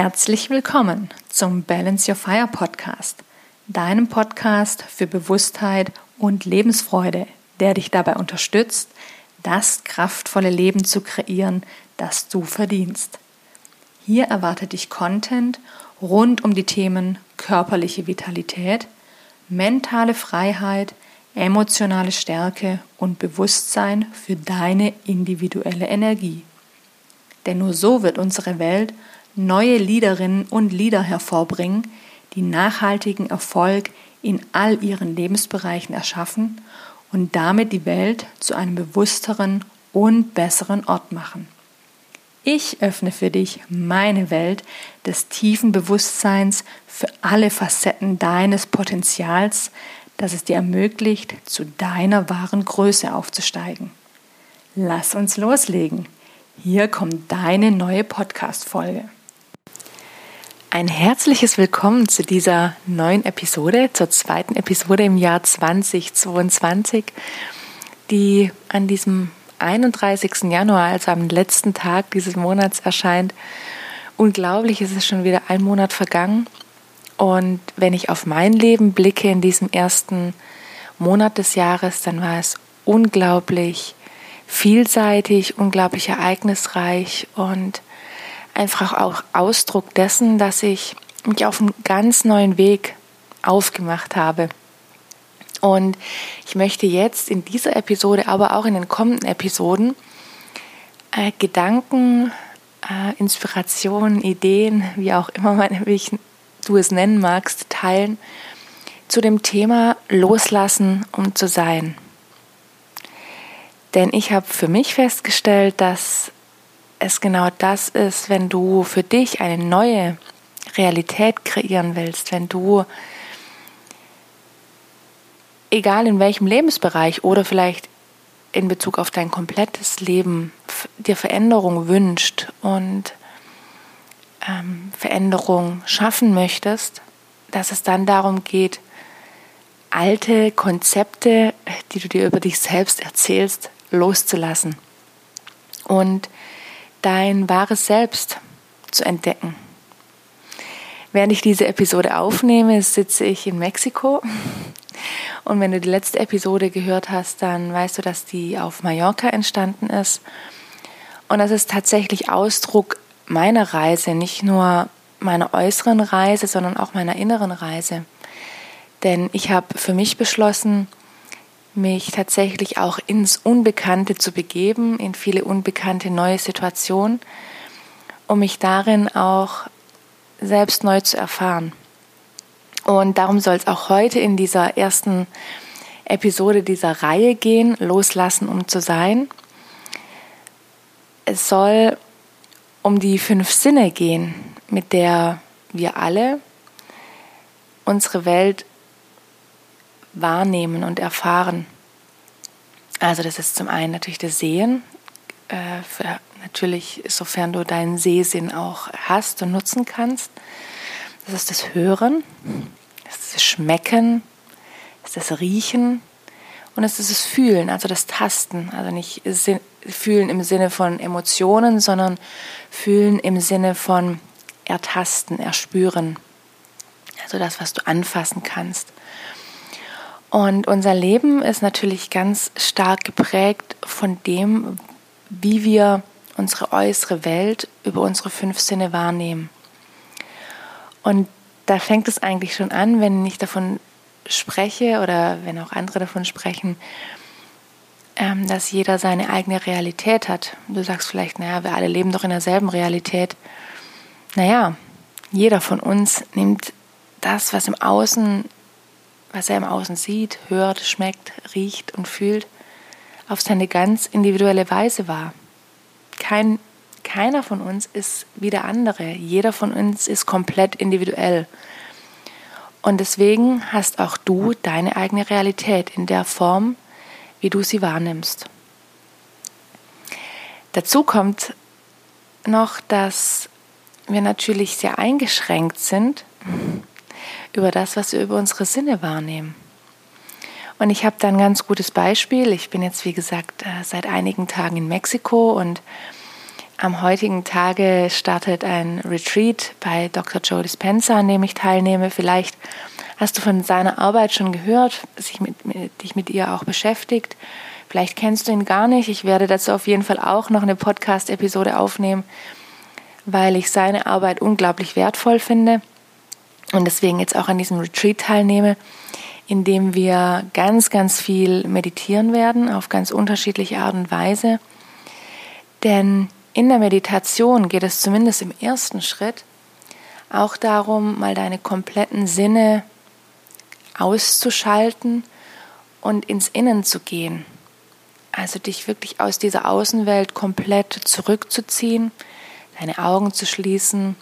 Herzlich willkommen zum Balance Your Fire Podcast, deinem Podcast für Bewusstheit und Lebensfreude, der dich dabei unterstützt, das kraftvolle Leben zu kreieren, das du verdienst. Hier erwartet dich Content rund um die Themen körperliche Vitalität, mentale Freiheit, emotionale Stärke und Bewusstsein für deine individuelle Energie. Denn nur so wird unsere Welt neue Liederinnen und Lieder hervorbringen, die nachhaltigen Erfolg in all ihren Lebensbereichen erschaffen und damit die Welt zu einem bewussteren und besseren Ort machen. Ich öffne für dich meine Welt des tiefen Bewusstseins für alle Facetten deines Potenzials, das es dir ermöglicht, zu deiner wahren Größe aufzusteigen. Lass uns loslegen. Hier kommt deine neue Podcast-Folge. Ein herzliches Willkommen zu dieser neuen Episode, zur zweiten Episode im Jahr 2022, die an diesem 31. Januar, also am letzten Tag dieses Monats erscheint. Unglaublich, es ist schon wieder ein Monat vergangen. Und wenn ich auf mein Leben blicke in diesem ersten Monat des Jahres, dann war es unglaublich vielseitig, unglaublich ereignisreich und einfach auch Ausdruck dessen, dass ich mich auf einen ganz neuen Weg aufgemacht habe. Und ich möchte jetzt in dieser Episode, aber auch in den kommenden Episoden äh, Gedanken, äh, Inspirationen, Ideen, wie auch immer man, wie ich, du es nennen magst, teilen zu dem Thema Loslassen, um zu sein. Denn ich habe für mich festgestellt, dass es genau das ist, wenn du für dich eine neue Realität kreieren willst, wenn du, egal in welchem Lebensbereich oder vielleicht in Bezug auf dein komplettes Leben, dir Veränderung wünscht und ähm, Veränderung schaffen möchtest, dass es dann darum geht, alte Konzepte, die du dir über dich selbst erzählst, loszulassen. Und dein wahres Selbst zu entdecken. Während ich diese Episode aufnehme, sitze ich in Mexiko. Und wenn du die letzte Episode gehört hast, dann weißt du, dass die auf Mallorca entstanden ist. Und das ist tatsächlich Ausdruck meiner Reise, nicht nur meiner äußeren Reise, sondern auch meiner inneren Reise. Denn ich habe für mich beschlossen, mich tatsächlich auch ins Unbekannte zu begeben, in viele unbekannte neue Situationen, um mich darin auch selbst neu zu erfahren. Und darum soll es auch heute in dieser ersten Episode dieser Reihe gehen, Loslassen, um zu sein. Es soll um die fünf Sinne gehen, mit der wir alle unsere Welt wahrnehmen und erfahren. Also das ist zum einen natürlich das Sehen, äh, für, natürlich sofern du deinen Sehsinn auch hast und nutzen kannst. Das ist das Hören, das ist das Schmecken, das ist das Riechen und es ist das Fühlen, also das Tasten. Also nicht Fühlen im Sinne von Emotionen, sondern Fühlen im Sinne von Ertasten, Erspüren. Also das, was du anfassen kannst. Und unser Leben ist natürlich ganz stark geprägt von dem, wie wir unsere äußere Welt über unsere fünf Sinne wahrnehmen. Und da fängt es eigentlich schon an, wenn ich davon spreche oder wenn auch andere davon sprechen, ähm, dass jeder seine eigene Realität hat. Du sagst vielleicht, naja, wir alle leben doch in derselben Realität. Naja, jeder von uns nimmt das, was im Außen was er im Außen sieht, hört, schmeckt, riecht und fühlt, auf seine ganz individuelle Weise wahr. Kein, keiner von uns ist wie der andere. Jeder von uns ist komplett individuell. Und deswegen hast auch du deine eigene Realität in der Form, wie du sie wahrnimmst. Dazu kommt noch, dass wir natürlich sehr eingeschränkt sind über das, was wir über unsere Sinne wahrnehmen. Und ich habe da ein ganz gutes Beispiel. Ich bin jetzt, wie gesagt, äh, seit einigen Tagen in Mexiko und am heutigen Tage startet ein Retreat bei Dr. Joe Dispenza, an dem ich teilnehme. Vielleicht hast du von seiner Arbeit schon gehört, mit, mit, dich mit ihr auch beschäftigt. Vielleicht kennst du ihn gar nicht. Ich werde dazu auf jeden Fall auch noch eine Podcast-Episode aufnehmen, weil ich seine Arbeit unglaublich wertvoll finde und deswegen jetzt auch an diesem Retreat teilnehme, in dem wir ganz, ganz viel meditieren werden auf ganz unterschiedliche Art und Weise. Denn in der Meditation geht es zumindest im ersten Schritt auch darum, mal deine kompletten Sinne auszuschalten und ins Innen zu gehen. Also dich wirklich aus dieser Außenwelt komplett zurückzuziehen, deine Augen zu schließen,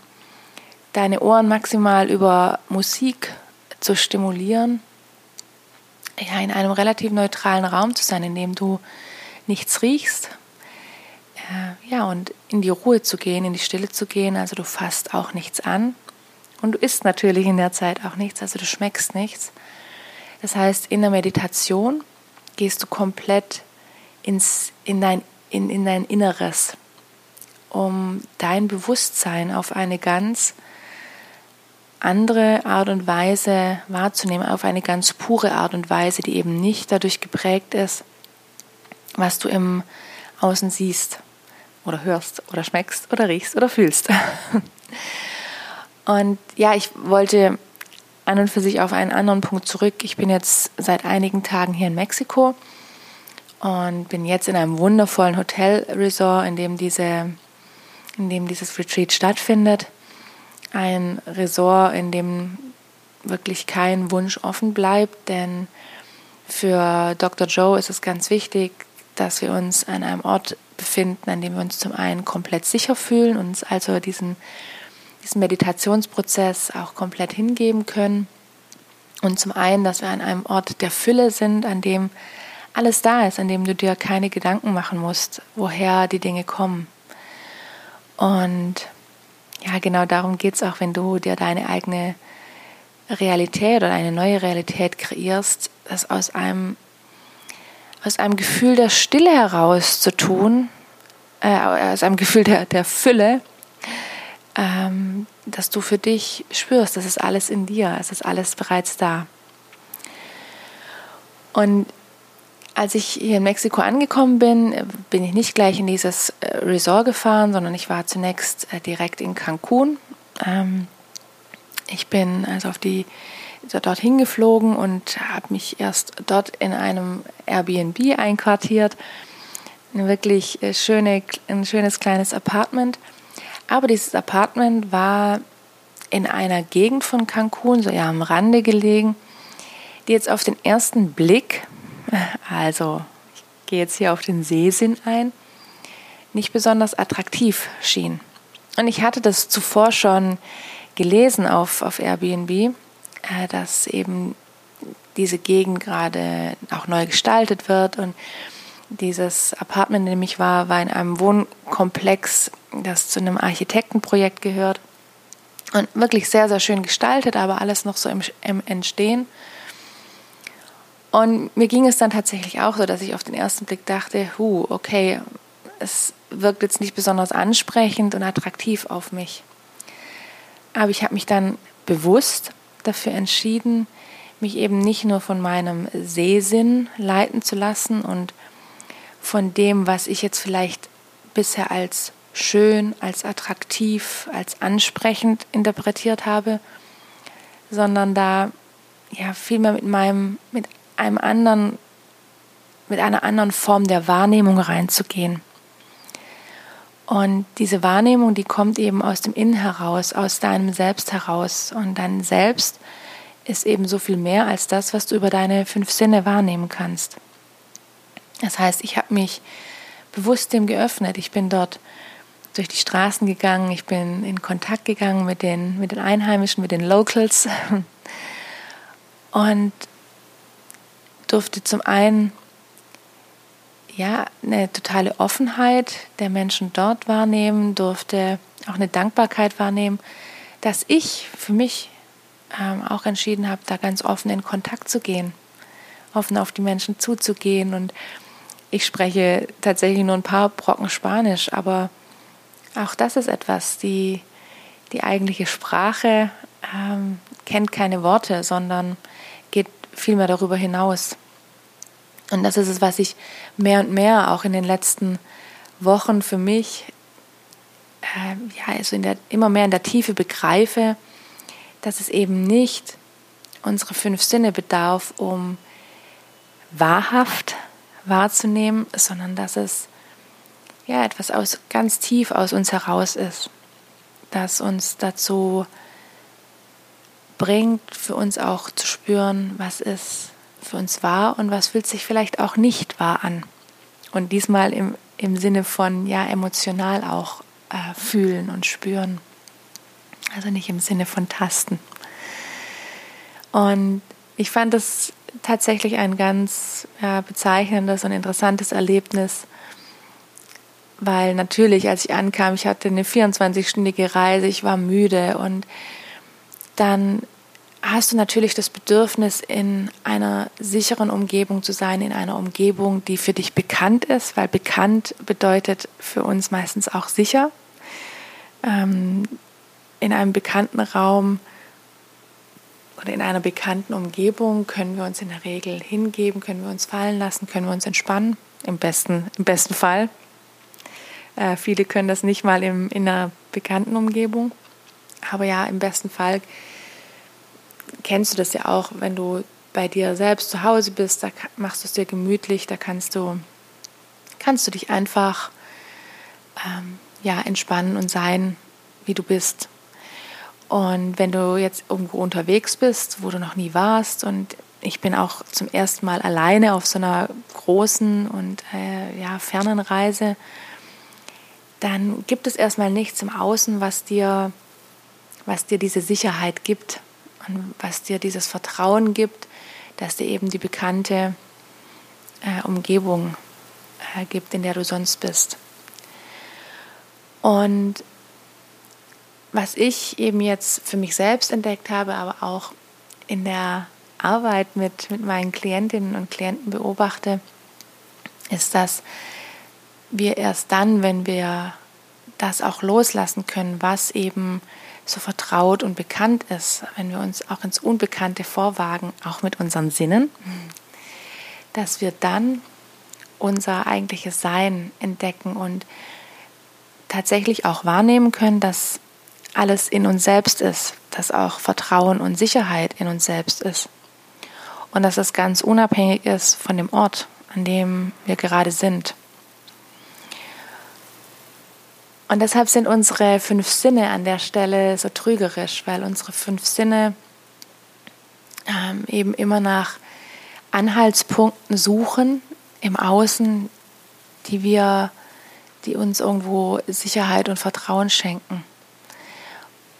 deine Ohren maximal über Musik zu stimulieren, ja, in einem relativ neutralen Raum zu sein, in dem du nichts riechst, äh, ja, und in die Ruhe zu gehen, in die Stille zu gehen. Also du fasst auch nichts an und du isst natürlich in der Zeit auch nichts, also du schmeckst nichts. Das heißt, in der Meditation gehst du komplett ins, in, dein, in, in dein Inneres, um dein Bewusstsein auf eine ganz andere Art und Weise wahrzunehmen, auf eine ganz pure Art und Weise, die eben nicht dadurch geprägt ist, was du im Außen siehst oder hörst oder schmeckst oder riechst oder fühlst. Und ja, ich wollte an und für sich auf einen anderen Punkt zurück. Ich bin jetzt seit einigen Tagen hier in Mexiko und bin jetzt in einem wundervollen Hotelresort, in dem diese, in dem dieses Retreat stattfindet. Ein Resort, in dem wirklich kein Wunsch offen bleibt, denn für Dr. Joe ist es ganz wichtig, dass wir uns an einem Ort befinden, an dem wir uns zum einen komplett sicher fühlen, uns also diesen, diesen Meditationsprozess auch komplett hingeben können. Und zum einen, dass wir an einem Ort der Fülle sind, an dem alles da ist, an dem du dir keine Gedanken machen musst, woher die Dinge kommen. Und ja, genau darum geht es auch, wenn du dir deine eigene Realität oder eine neue Realität kreierst, das aus einem aus einem Gefühl der Stille heraus zu tun, äh, aus einem Gefühl der, der Fülle, ähm, dass du für dich spürst, das ist alles in dir, es ist alles bereits da. Und als ich hier in Mexiko angekommen bin, bin ich nicht gleich in dieses äh, Resort gefahren, sondern ich war zunächst äh, direkt in Cancun. Ähm, ich bin also auf die dorthin geflogen und habe mich erst dort in einem Airbnb einquartiert. Eine wirklich äh, schöne, ein schönes kleines Apartment. Aber dieses Apartment war in einer Gegend von Cancun, so ja am Rande gelegen, die jetzt auf den ersten Blick, also ich gehe jetzt hier auf den Seesinn ein, nicht besonders attraktiv schien. Und ich hatte das zuvor schon gelesen auf, auf Airbnb äh, dass eben diese Gegend gerade auch neu gestaltet wird und dieses Apartment, in dem ich war, war in einem Wohnkomplex, das zu einem Architektenprojekt gehört und wirklich sehr, sehr schön gestaltet, aber alles noch so im, im Entstehen. Und mir ging es dann tatsächlich auch so, dass ich auf den ersten Blick dachte, hu, okay, es wirkt jetzt nicht besonders ansprechend und attraktiv auf mich. Aber ich habe mich dann bewusst dafür entschieden, mich eben nicht nur von meinem Sehsinn leiten zu lassen und von dem, was ich jetzt vielleicht bisher als schön, als attraktiv, als ansprechend interpretiert habe, sondern da ja vielmehr mit meinem, mit einem anderen, mit einer anderen Form der Wahrnehmung reinzugehen. Und diese Wahrnehmung, die kommt eben aus dem Innen heraus, aus deinem Selbst heraus. Und dein Selbst ist eben so viel mehr als das, was du über deine fünf Sinne wahrnehmen kannst. Das heißt, ich habe mich bewusst dem geöffnet. Ich bin dort durch die Straßen gegangen, ich bin in Kontakt gegangen mit den, mit den Einheimischen, mit den Locals und durfte zum einen ja, eine totale Offenheit der Menschen dort wahrnehmen, durfte auch eine Dankbarkeit wahrnehmen, dass ich für mich ähm, auch entschieden habe, da ganz offen in Kontakt zu gehen, offen auf die Menschen zuzugehen. Und ich spreche tatsächlich nur ein paar Brocken Spanisch, aber auch das ist etwas, die, die eigentliche Sprache ähm, kennt keine Worte, sondern geht vielmehr darüber hinaus. Und das ist es, was ich mehr und mehr auch in den letzten Wochen für mich äh, ja, also der, immer mehr in der Tiefe begreife, dass es eben nicht unsere fünf Sinne bedarf, um wahrhaft wahrzunehmen, sondern dass es ja etwas aus ganz tief aus uns heraus ist, das uns dazu bringt, für uns auch zu spüren, was ist für uns wahr und was fühlt sich vielleicht auch nicht wahr an. Und diesmal im, im Sinne von ja emotional auch äh, fühlen und spüren. Also nicht im Sinne von Tasten. Und ich fand es tatsächlich ein ganz ja, bezeichnendes und interessantes Erlebnis, weil natürlich, als ich ankam, ich hatte eine 24-stündige Reise, ich war müde und dann hast du natürlich das Bedürfnis, in einer sicheren Umgebung zu sein, in einer Umgebung, die für dich bekannt ist, weil bekannt bedeutet für uns meistens auch sicher. Ähm, in einem bekannten Raum oder in einer bekannten Umgebung können wir uns in der Regel hingeben, können wir uns fallen lassen, können wir uns entspannen, im besten, im besten Fall. Äh, viele können das nicht mal im, in einer bekannten Umgebung. Aber ja, im besten Fall kennst du das ja auch, wenn du bei dir selbst zu Hause bist, da machst du es dir gemütlich, da kannst du, kannst du dich einfach ähm, ja, entspannen und sein, wie du bist. Und wenn du jetzt irgendwo unterwegs bist, wo du noch nie warst, und ich bin auch zum ersten Mal alleine auf so einer großen und äh, ja, fernen Reise, dann gibt es erstmal nichts im Außen, was dir, was dir diese Sicherheit gibt und was dir dieses Vertrauen gibt, dass dir eben die bekannte äh, Umgebung äh, gibt, in der du sonst bist. Und was ich eben jetzt für mich selbst entdeckt habe, aber auch in der Arbeit mit, mit meinen Klientinnen und Klienten beobachte, ist, dass wir erst dann, wenn wir das auch loslassen können, was eben so vertraut und bekannt ist, wenn wir uns auch ins Unbekannte vorwagen, auch mit unseren Sinnen, dass wir dann unser eigentliches Sein entdecken und tatsächlich auch wahrnehmen können, dass alles in uns selbst ist, dass auch Vertrauen und Sicherheit in uns selbst ist. Und dass es ganz unabhängig ist von dem Ort, an dem wir gerade sind. Und deshalb sind unsere fünf Sinne an der Stelle so trügerisch, weil unsere fünf Sinne ähm, eben immer nach Anhaltspunkten suchen im Außen, die wir, die uns irgendwo Sicherheit und Vertrauen schenken.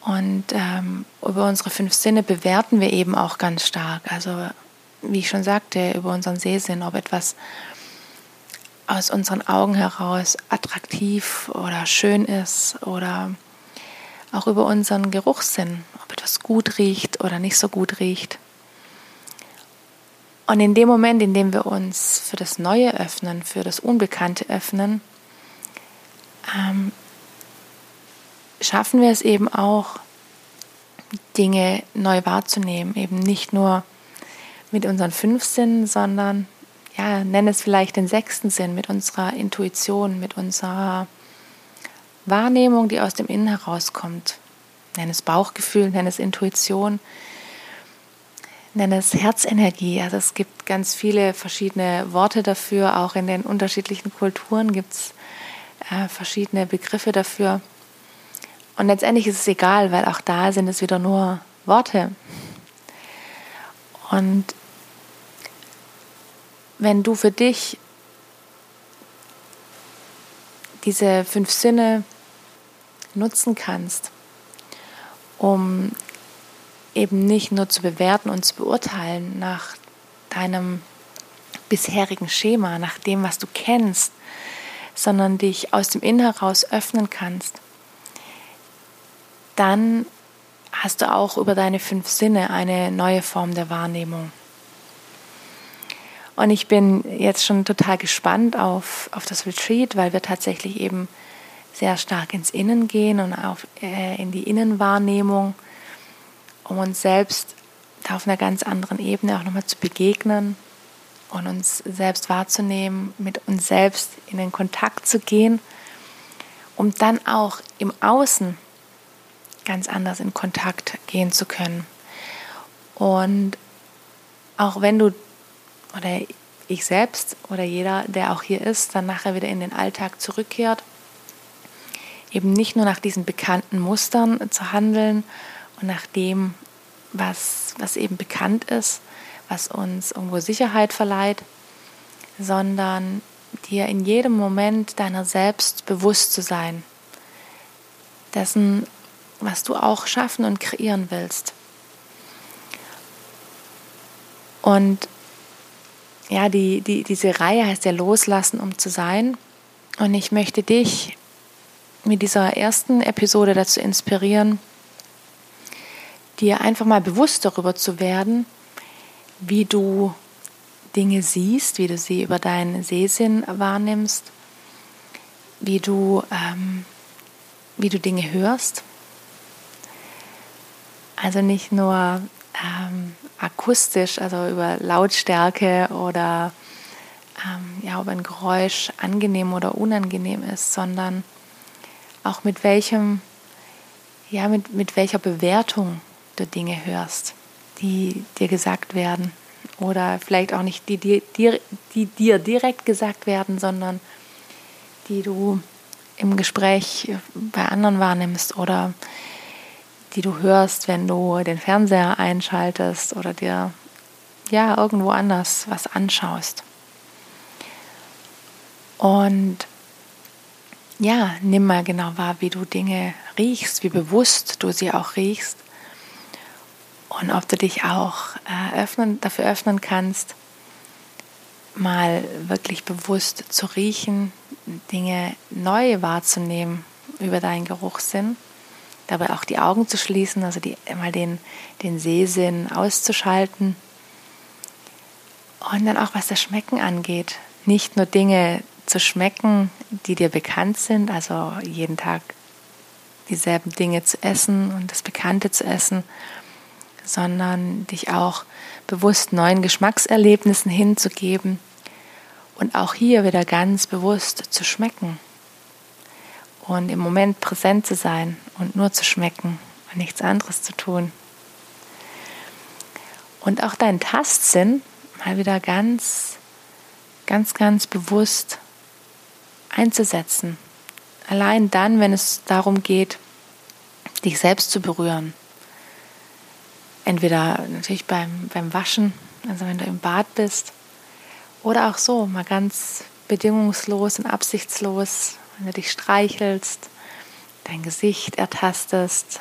Und ähm, über unsere fünf Sinne bewerten wir eben auch ganz stark. Also wie ich schon sagte, über unseren Sehsinn, ob etwas aus unseren Augen heraus attraktiv oder schön ist oder auch über unseren Geruchssinn, ob etwas gut riecht oder nicht so gut riecht. Und in dem Moment, in dem wir uns für das Neue öffnen, für das Unbekannte öffnen, ähm, schaffen wir es eben auch, Dinge neu wahrzunehmen. Eben nicht nur mit unseren fünf Sinnen, sondern, ja, nenne es vielleicht den sechsten Sinn, mit unserer Intuition, mit unserer Wahrnehmung, die aus dem Innen herauskommt. Nenne es Bauchgefühl, nenne es Intuition, nenne es Herzenergie. Also es gibt ganz viele verschiedene Worte dafür. Auch in den unterschiedlichen Kulturen gibt es äh, verschiedene Begriffe dafür. Und letztendlich ist es egal, weil auch da sind es wieder nur Worte. Und wenn du für dich diese fünf Sinne nutzen kannst, um eben nicht nur zu bewerten und zu beurteilen nach deinem bisherigen Schema, nach dem, was du kennst, sondern dich aus dem Innen heraus öffnen kannst dann hast du auch über deine fünf Sinne eine neue Form der Wahrnehmung. Und ich bin jetzt schon total gespannt auf, auf das Retreat, weil wir tatsächlich eben sehr stark ins Innen gehen und auf, äh, in die Innenwahrnehmung, um uns selbst auf einer ganz anderen Ebene auch nochmal zu begegnen und uns selbst wahrzunehmen, mit uns selbst in den Kontakt zu gehen, um dann auch im Außen ganz anders in Kontakt gehen zu können. Und auch wenn du oder ich selbst oder jeder, der auch hier ist, dann nachher wieder in den Alltag zurückkehrt, eben nicht nur nach diesen bekannten Mustern zu handeln und nach dem, was, was eben bekannt ist, was uns irgendwo Sicherheit verleiht, sondern dir in jedem Moment deiner selbst bewusst zu sein, dessen, was du auch schaffen und kreieren willst. Und ja, die, die, diese Reihe heißt ja Loslassen, um zu sein. Und ich möchte dich mit dieser ersten Episode dazu inspirieren, dir einfach mal bewusst darüber zu werden, wie du Dinge siehst, wie du sie über deinen Sehsinn wahrnimmst, wie du, ähm, wie du Dinge hörst. Also nicht nur ähm, akustisch, also über Lautstärke oder ähm, ja, ob ein Geräusch angenehm oder unangenehm ist, sondern auch mit welchem, ja, mit, mit welcher Bewertung du Dinge hörst, die dir gesagt werden. Oder vielleicht auch nicht die, die, die, die dir direkt gesagt werden, sondern die du im Gespräch bei anderen wahrnimmst oder die du hörst, wenn du den Fernseher einschaltest oder dir ja irgendwo anders was anschaust. Und ja, nimm mal genau wahr, wie du Dinge riechst, wie bewusst du sie auch riechst und ob du dich auch äh, öffnen, dafür öffnen kannst, mal wirklich bewusst zu riechen, Dinge neu wahrzunehmen über deinen Geruchssinn dabei auch die Augen zu schließen, also die, mal den, den Sehsinn auszuschalten. Und dann auch was das Schmecken angeht, nicht nur Dinge zu schmecken, die dir bekannt sind, also jeden Tag dieselben Dinge zu essen und das Bekannte zu essen, sondern dich auch bewusst neuen Geschmackserlebnissen hinzugeben und auch hier wieder ganz bewusst zu schmecken und im Moment präsent zu sein und nur zu schmecken und nichts anderes zu tun. Und auch deinen Tastsinn mal wieder ganz, ganz, ganz bewusst einzusetzen. Allein dann, wenn es darum geht, dich selbst zu berühren. Entweder natürlich beim, beim Waschen, also wenn du im Bad bist, oder auch so, mal ganz bedingungslos und absichtslos wenn du dich streichelst, dein Gesicht ertastest,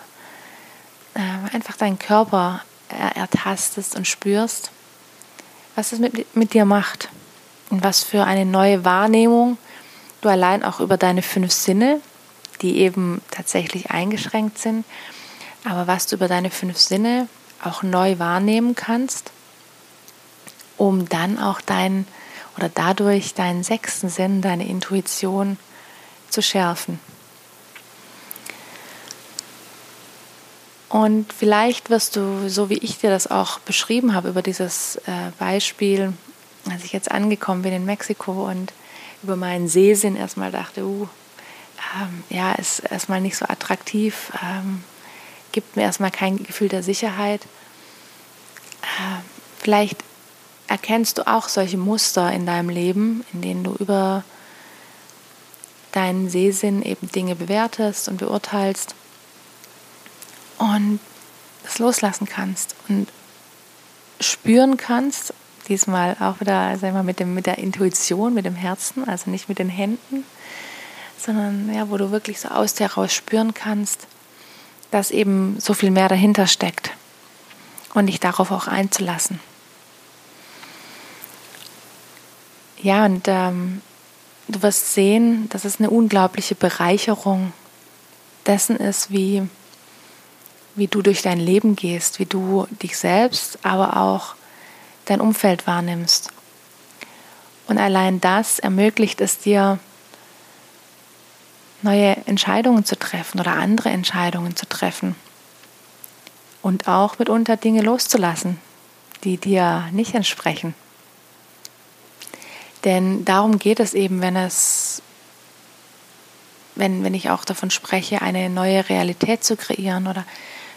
äh, einfach deinen Körper ertastest und spürst, was es mit, mit dir macht und was für eine neue Wahrnehmung du allein auch über deine fünf Sinne, die eben tatsächlich eingeschränkt sind, aber was du über deine fünf Sinne auch neu wahrnehmen kannst, um dann auch dein oder dadurch deinen sechsten Sinn, deine Intuition zu schärfen. Und vielleicht wirst du, so wie ich dir das auch beschrieben habe, über dieses äh, Beispiel, als ich jetzt angekommen bin in Mexiko und über meinen Sehsinn erstmal dachte, uh, ähm, ja, ist erstmal nicht so attraktiv, ähm, gibt mir erstmal kein Gefühl der Sicherheit. Äh, vielleicht erkennst du auch solche Muster in deinem Leben, in denen du über deinen Sehsinn eben Dinge bewertest und beurteilst und es loslassen kannst und spüren kannst, diesmal auch wieder sag mal, mit, dem, mit der Intuition, mit dem Herzen, also nicht mit den Händen, sondern ja, wo du wirklich so aus dir heraus spüren kannst, dass eben so viel mehr dahinter steckt und dich darauf auch einzulassen. Ja, und ähm, du wirst sehen, dass es eine unglaubliche Bereicherung dessen ist, wie, wie du durch dein Leben gehst, wie du dich selbst, aber auch dein Umfeld wahrnimmst. Und allein das ermöglicht es dir, neue Entscheidungen zu treffen oder andere Entscheidungen zu treffen. Und auch mitunter Dinge loszulassen, die dir nicht entsprechen. Denn darum geht es eben, wenn es, wenn, wenn ich auch davon spreche, eine neue Realität zu kreieren oder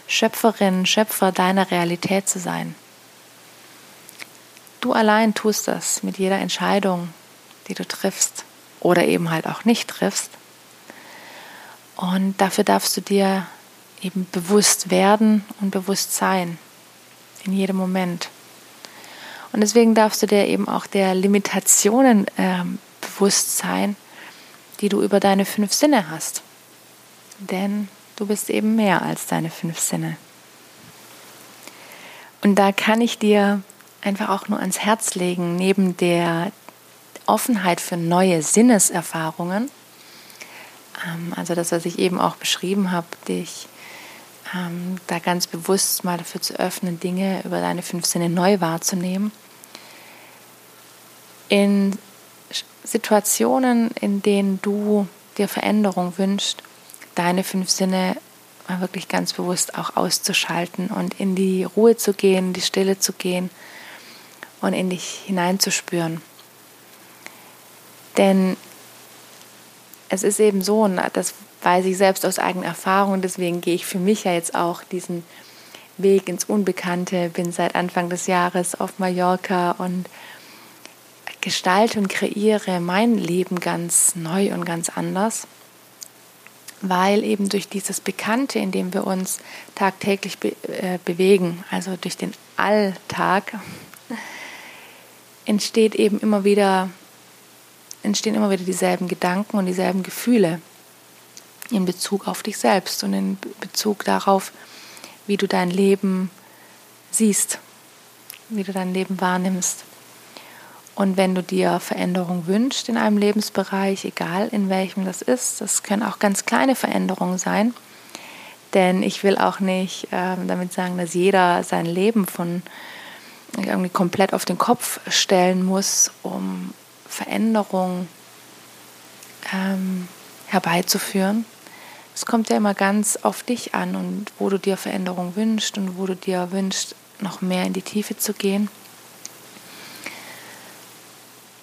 Schöpferin, Schöpfer deiner Realität zu sein. Du allein tust das mit jeder Entscheidung, die du triffst oder eben halt auch nicht triffst. Und dafür darfst du dir eben bewusst werden und bewusst sein in jedem Moment. Und deswegen darfst du dir eben auch der Limitationen äh, bewusst sein, die du über deine fünf Sinne hast. Denn du bist eben mehr als deine fünf Sinne. Und da kann ich dir einfach auch nur ans Herz legen, neben der Offenheit für neue Sinneserfahrungen, ähm, also das, was ich eben auch beschrieben habe, dich ähm, da ganz bewusst mal dafür zu öffnen, Dinge über deine fünf Sinne neu wahrzunehmen. In Situationen, in denen du dir Veränderung wünschst, deine fünf Sinne mal wirklich ganz bewusst auch auszuschalten und in die Ruhe zu gehen, in die Stille zu gehen und in dich hineinzuspüren. Denn es ist eben so, und das weiß ich selbst aus eigener Erfahrung, deswegen gehe ich für mich ja jetzt auch diesen Weg ins Unbekannte, bin seit Anfang des Jahres auf Mallorca und gestalte und kreiere mein Leben ganz neu und ganz anders, weil eben durch dieses Bekannte, in dem wir uns tagtäglich be äh, bewegen, also durch den Alltag, entsteht eben immer wieder entstehen immer wieder dieselben Gedanken und dieselben Gefühle in Bezug auf dich selbst und in Bezug darauf, wie du dein Leben siehst, wie du dein Leben wahrnimmst. Und wenn du dir Veränderung wünschst in einem Lebensbereich, egal in welchem das ist, das können auch ganz kleine Veränderungen sein, denn ich will auch nicht äh, damit sagen, dass jeder sein Leben von irgendwie komplett auf den Kopf stellen muss, um Veränderung ähm, herbeizuführen. Es kommt ja immer ganz auf dich an und wo du dir Veränderung wünschst und wo du dir wünschst, noch mehr in die Tiefe zu gehen.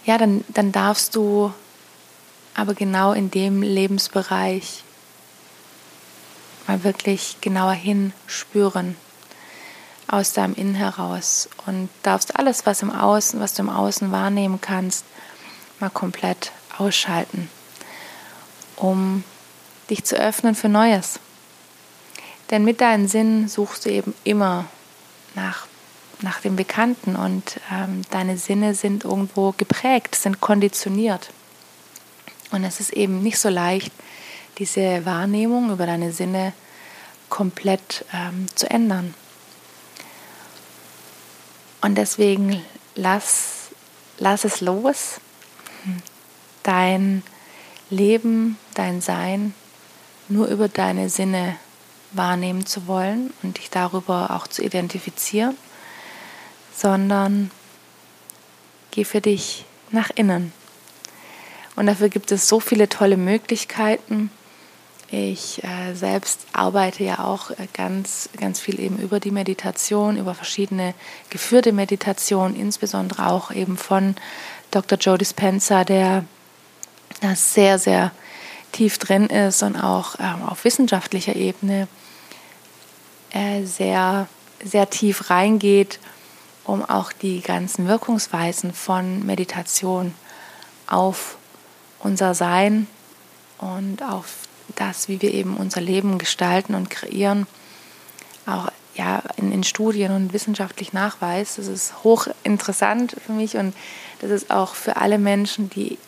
Ja, dann, dann darfst du aber genau in dem Lebensbereich mal wirklich genauer hinspüren aus deinem Innen heraus und darfst alles, was im Außen, was du im Außen wahrnehmen kannst, mal komplett ausschalten, um dich zu öffnen für Neues. Denn mit deinen Sinnen suchst du eben immer nach, nach dem Bekannten und ähm, deine Sinne sind irgendwo geprägt, sind konditioniert. Und es ist eben nicht so leicht, diese Wahrnehmung über deine Sinne komplett ähm, zu ändern. Und deswegen lass, lass es los dein Leben, dein Sein nur über deine Sinne wahrnehmen zu wollen und dich darüber auch zu identifizieren, sondern geh für dich nach innen. Und dafür gibt es so viele tolle Möglichkeiten. Ich äh, selbst arbeite ja auch äh, ganz, ganz viel eben über die Meditation, über verschiedene geführte Meditationen, insbesondere auch eben von Dr. Joe Dispenza, der da sehr, sehr tief drin ist und auch ähm, auf wissenschaftlicher Ebene äh, sehr, sehr tief reingeht, um auch die ganzen Wirkungsweisen von Meditation auf unser Sein und auf das, wie wir eben unser Leben gestalten und kreieren, auch ja, in, in Studien und wissenschaftlich nachweist. Das ist hochinteressant für mich und das ist auch für alle Menschen, die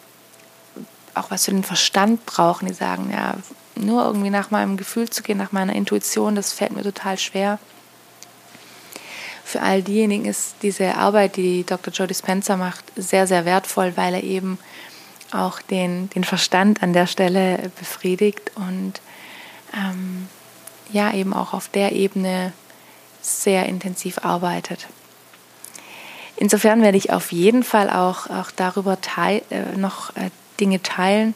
auch was für den Verstand brauchen, die sagen, ja, nur irgendwie nach meinem Gefühl zu gehen, nach meiner Intuition, das fällt mir total schwer. Für all diejenigen ist diese Arbeit, die Dr. Joe Dispenza macht, sehr, sehr wertvoll, weil er eben auch den, den Verstand an der Stelle befriedigt und ähm, ja, eben auch auf der Ebene sehr intensiv arbeitet. Insofern werde ich auf jeden Fall auch, auch darüber teil, äh, noch äh, Dinge teilen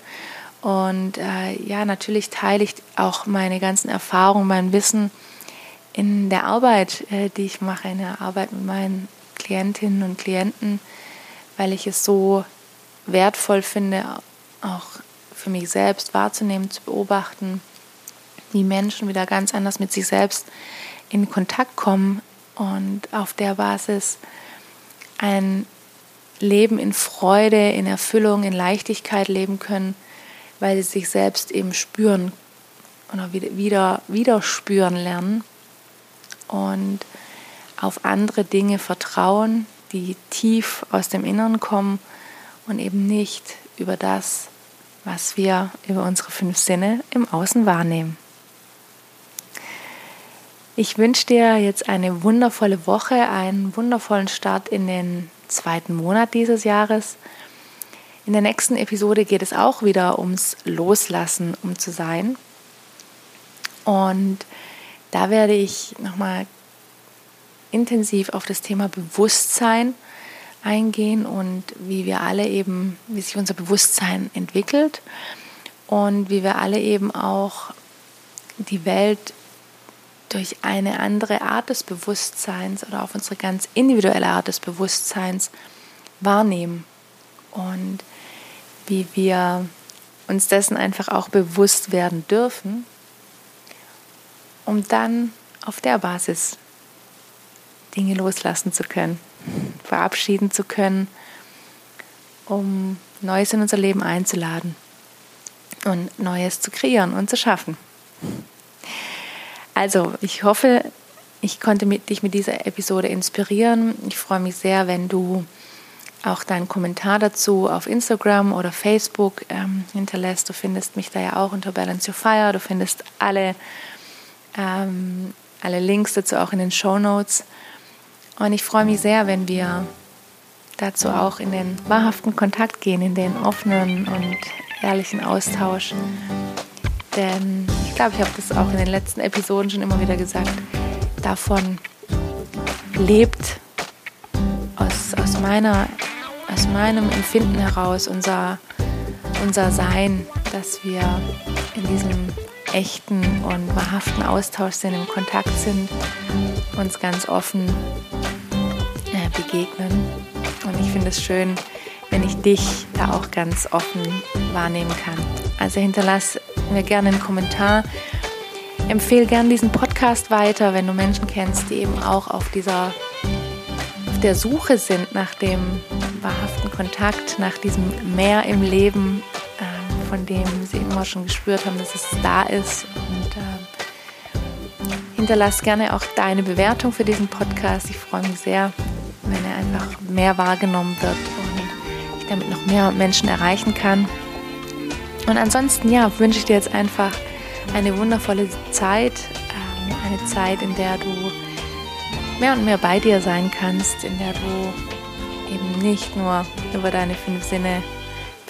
Und äh, ja, natürlich teile ich auch meine ganzen Erfahrungen, mein Wissen in der Arbeit, äh, die ich mache, in der Arbeit mit meinen Klientinnen und Klienten, weil ich es so wertvoll finde, auch für mich selbst wahrzunehmen, zu beobachten, wie Menschen wieder ganz anders mit sich selbst in Kontakt kommen und auf der Basis ein Leben in Freude, in Erfüllung, in Leichtigkeit leben können, weil sie sich selbst eben spüren oder wieder, wieder, wieder spüren lernen und auf andere Dinge vertrauen, die tief aus dem Inneren kommen und eben nicht über das, was wir über unsere fünf Sinne im Außen wahrnehmen. Ich wünsche dir jetzt eine wundervolle Woche, einen wundervollen Start in den zweiten Monat dieses Jahres. In der nächsten Episode geht es auch wieder ums Loslassen, um zu sein. Und da werde ich nochmal intensiv auf das Thema Bewusstsein eingehen und wie wir alle eben, wie sich unser Bewusstsein entwickelt und wie wir alle eben auch die Welt durch eine andere Art des Bewusstseins oder auf unsere ganz individuelle Art des Bewusstseins wahrnehmen und wie wir uns dessen einfach auch bewusst werden dürfen, um dann auf der Basis Dinge loslassen zu können, verabschieden zu können, um Neues in unser Leben einzuladen und Neues zu kreieren und zu schaffen. Also, ich hoffe, ich konnte mit, dich mit dieser Episode inspirieren. Ich freue mich sehr, wenn du auch deinen Kommentar dazu auf Instagram oder Facebook ähm, hinterlässt. Du findest mich da ja auch unter Balance Your Fire. Du findest alle, ähm, alle Links dazu auch in den Show Notes. Und ich freue mich sehr, wenn wir dazu auch in den wahrhaften Kontakt gehen, in den offenen und ehrlichen Austausch. Denn ich glaube, ich habe das auch in den letzten Episoden schon immer wieder gesagt, davon lebt aus, aus, meiner, aus meinem Empfinden heraus unser, unser Sein, dass wir in diesem echten und wahrhaften Austausch sind, im Kontakt sind, uns ganz offen äh, begegnen. Und ich finde es schön, wenn ich dich da auch ganz offen wahrnehmen kann. Also hinterlass mir gerne einen Kommentar. Empfehle gerne diesen Podcast weiter, wenn du Menschen kennst, die eben auch auf dieser auf der Suche sind nach dem wahrhaften Kontakt, nach diesem Mehr im Leben, von dem sie immer schon gespürt haben, dass es da ist. Und äh, hinterlass gerne auch deine Bewertung für diesen Podcast. Ich freue mich sehr, wenn er einfach mehr wahrgenommen wird und ich damit noch mehr Menschen erreichen kann. Und ansonsten, ja, wünsche ich dir jetzt einfach eine wundervolle Zeit, ähm, eine Zeit, in der du mehr und mehr bei dir sein kannst, in der du eben nicht nur über deine fünf Sinne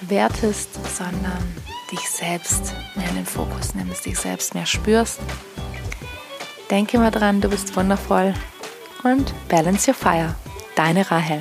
bewertest, sondern dich selbst mehr in den Fokus nimmst, dich selbst mehr spürst. Denke mal dran, du bist wundervoll und balance your fire. Deine Rahel.